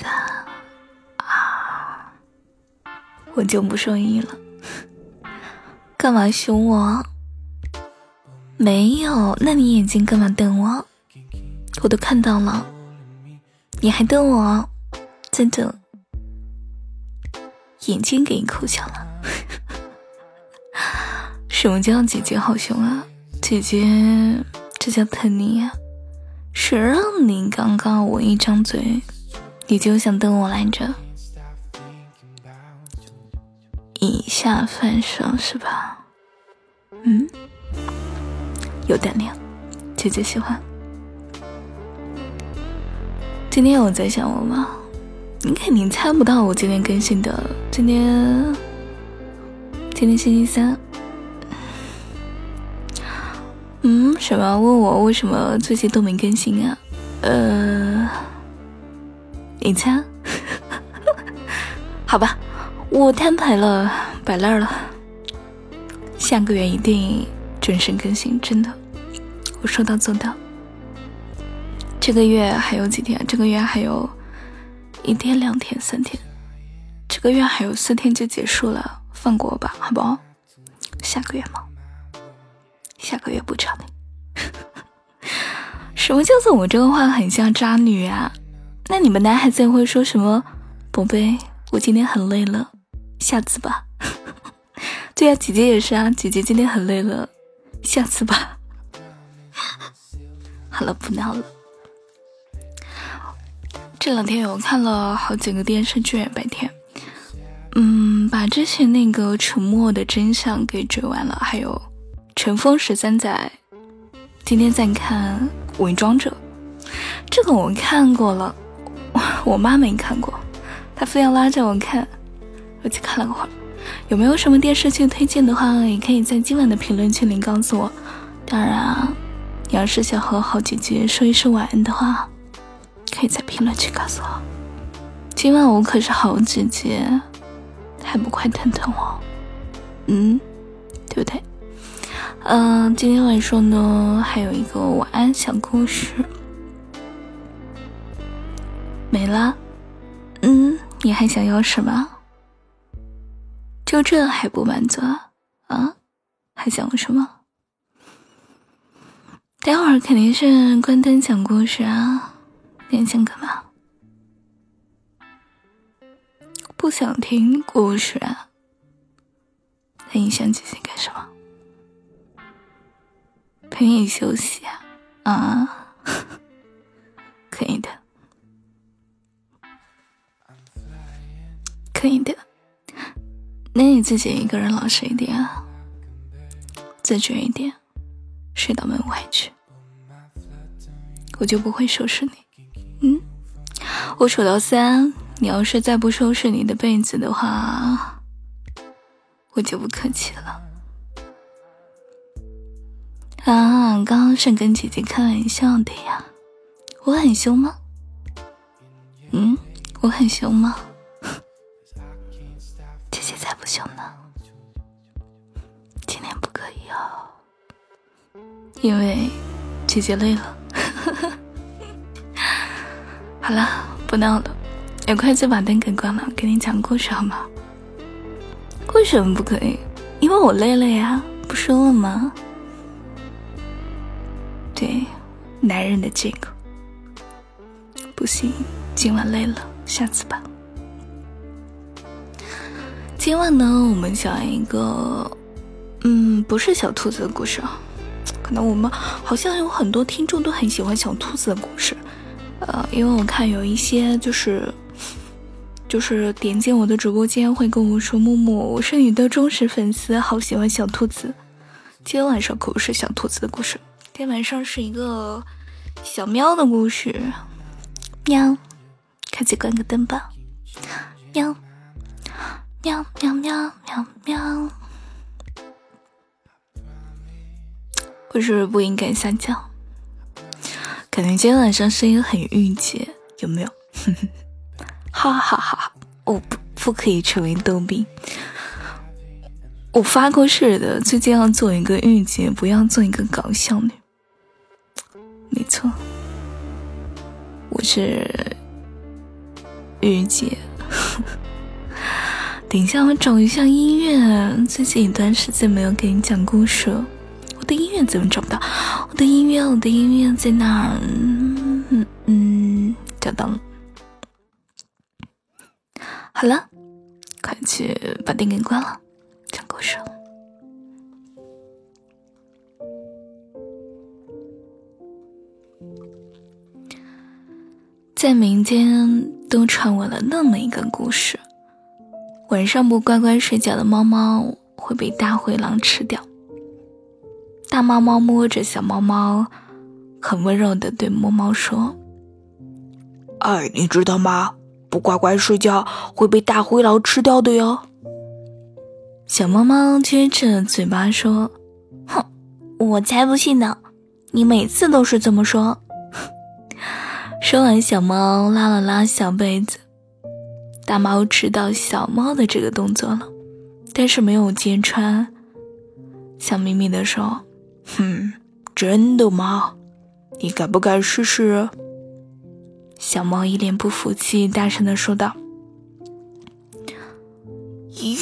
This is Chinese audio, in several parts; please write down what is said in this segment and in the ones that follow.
三二，我就不说一了。干嘛凶我？没有，那你眼睛干嘛瞪我？我都看到了，你还瞪我？真的，眼睛给你抠下了。什么叫姐姐好凶啊？姐姐，这叫疼你呀！谁让你刚刚我一张嘴，你就想瞪我来着？以下犯上是吧？嗯，有胆量，姐姐喜欢。今天有在想我吗？你肯定猜不到我今天更新的。今天，今天星期三。嗯，什么？问我为什么最近都没更新啊？呃，你猜？好吧，我摊牌了，摆烂了。下个月一定准时更新，真的，我说到做到。这个月还有几天？这个月还有一天、两天、三天。这个月还有四天就结束了，放过我吧，好不好？下个月吗？下个月不找你。什么叫做我这个话很像渣女啊？那你们男孩子会说什么？宝贝，我今天很累了，下次吧。对呀，姐姐也是啊，姐姐今天很累了，下次吧。好了，不闹了。这两天我看了好几个电视剧，白天，嗯，把之前那个《沉默的真相》给追完了，还有《尘封十三载》，今天在看《伪装者》，这个我看过了，我妈没看过，她非要拉着我看，我去看了会儿。有没有什么电视剧推荐的话，也可以在今晚的评论区里告诉我。当然，你要是想和好姐姐说一声晚安的话。可以在评论区告诉我，今晚我可是好姐姐，还不快疼疼我？嗯，对不对？嗯，今天晚上呢，还有一个晚安小故事，没了。嗯，你还想要什么？就这还不满足啊？啊还想要什么？待会儿肯定是关灯讲故事啊。你想干嘛？不想听故事啊？那你想姐姐干什么？陪你休息啊？啊，可以的，那你自己一个人老实一点啊，自觉一点，睡到门外去，我就不会收拾你。嗯，我数到三，你要是再不收拾你的被子的话，我就不客气了。啊，刚刚是跟姐姐开玩笑的呀，我很凶吗？嗯，我很凶吗？因为姐姐累了。好了，不闹了，也快就把灯给关了，给你讲故事好吗？为什么不可以？因为我累了呀，不说了吗？对，男人的借口。不行，今晚累了，下次吧。今晚呢，我们讲一个，嗯，不是小兔子的故事啊。那我们好像有很多听众都很喜欢小兔子的故事。呃，因为我看有一些就是，就是点进我的直播间会跟我说：“木木，我是你的忠实粉丝，好喜欢小兔子。”今天晚上可不是小兔子的故事，今天晚上是一个小喵的故事。喵，赶紧关个灯吧。喵，喵喵喵喵喵。我是不是不应该下降？感觉今天晚上声音很御姐，有没有？哈哈哈哈！我不不可以成为逗比。我发过誓的，最近要做一个御姐，不要做一个搞笑女。没错，我是御姐。等一下，我找一下音乐。最近一段时间没有给你讲故事，了怎么找不到？我的音乐，我的音乐在哪儿？嗯嗯，找到了。好了，快去把电给关了，讲故事。在民间都传闻了那么一个故事。晚上不乖乖睡觉的猫猫会被大灰狼吃掉。大猫猫摸着小猫猫，很温柔的对猫猫说：“哎，你知道吗？不乖乖睡觉会被大灰狼吃掉的哟。”小猫猫撅着嘴巴说：“哼，我才不信呢！你每次都是这么说。”说完，小猫拉了拉小被子。大猫知道小猫的这个动作了，但是没有揭穿，笑眯眯的说：“哼，真的吗？你敢不敢试试？”小猫一脸不服气，大声的说道：“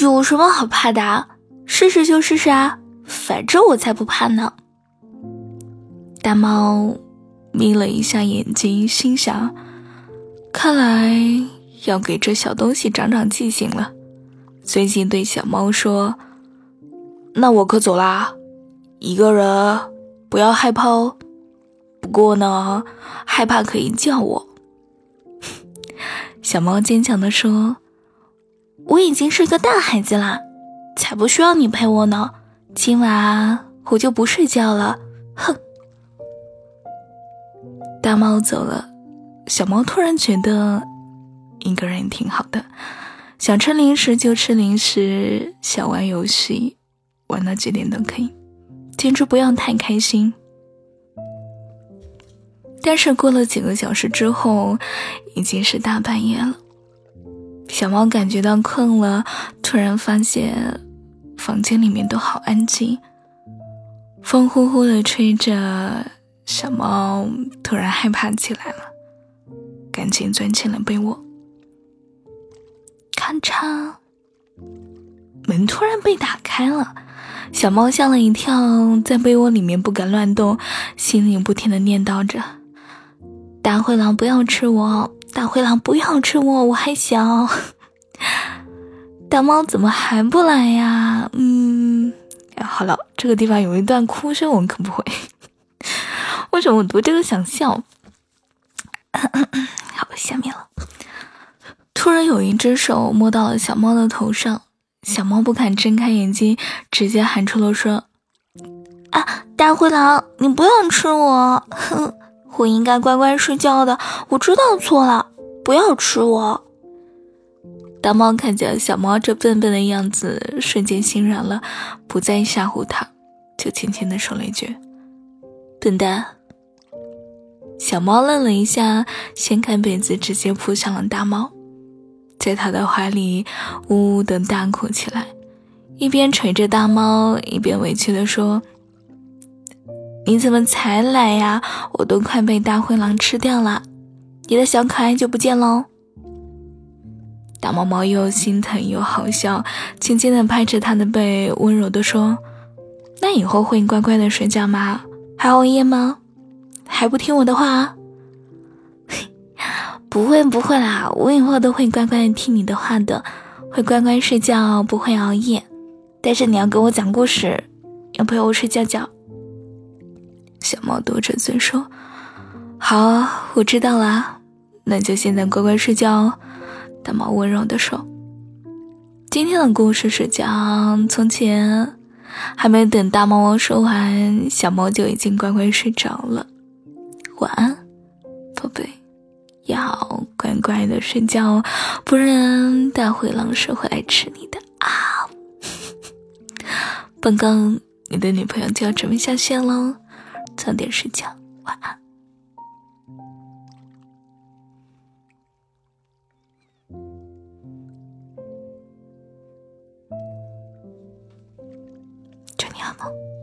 有什么好怕的？试试就试试啊，反正我才不怕呢。”大猫眯了一下眼睛，心想：“看来……”要给这小东西长长记性了，随即对小猫说：“那我可走啦，一个人不要害怕哦。不过呢，害怕可以叫我。”小猫坚强的说：“我已经是个大孩子啦，才不需要你陪我呢。今晚我就不睡觉了。”哼。大猫走了，小猫突然觉得。一个人挺好的，想吃零食就吃零食，想玩游戏，玩到几点都可以，简直不要太开心。但是过了几个小时之后，已经是大半夜了。小猫感觉到困了，突然发现房间里面都好安静，风呼呼的吹着，小猫突然害怕起来了，赶紧钻进了被窝。咔嚓！门突然被打开了，小猫吓了一跳，在被窝里面不敢乱动，心里不停的念叨着：“大灰狼不要吃我，大灰狼不要吃我，我还小。”大猫怎么还不来呀？嗯，好了，这个地方有一段哭声，我可不会。为什么我读这个想笑？好，下面了。突然有一只手摸到了小猫的头上，小猫不敢睁开眼睛，直接喊出了声：“啊，大灰狼，你不要吃我！哼，我应该乖乖睡觉的，我知道错了，不要吃我。”大猫看见小猫这笨笨的样子，瞬间心软了，不再吓唬它，就轻轻的说了一句：“笨蛋。”小猫愣了一下，掀开被子，直接扑向了大猫。在他的怀里呜呜的大哭起来，一边捶着大猫，一边委屈的说：“你怎么才来呀？我都快被大灰狼吃掉了，你的小可爱就不见喽！”大猫猫又心疼又好笑，轻轻的拍着他的背，温柔的说：“那以后会乖乖的睡觉吗？还熬夜吗？还不听我的话？”不会不会啦，我以后都会乖乖听你的话的，会乖乖睡觉，不会熬夜。但是你要给我讲故事，要陪我睡觉觉。小猫嘟着嘴说：“好，我知道啦，那就现在乖乖睡觉。”大猫温柔的说：“今天的故事是讲从前，还没等大猫说完，小猫就已经乖乖睡着了。晚安，宝贝。”要乖乖的睡觉哦，不然大灰狼是会来吃你的啊！本刚，你的女朋友就要准备下线喽，早点睡觉，晚安。祝你好梦。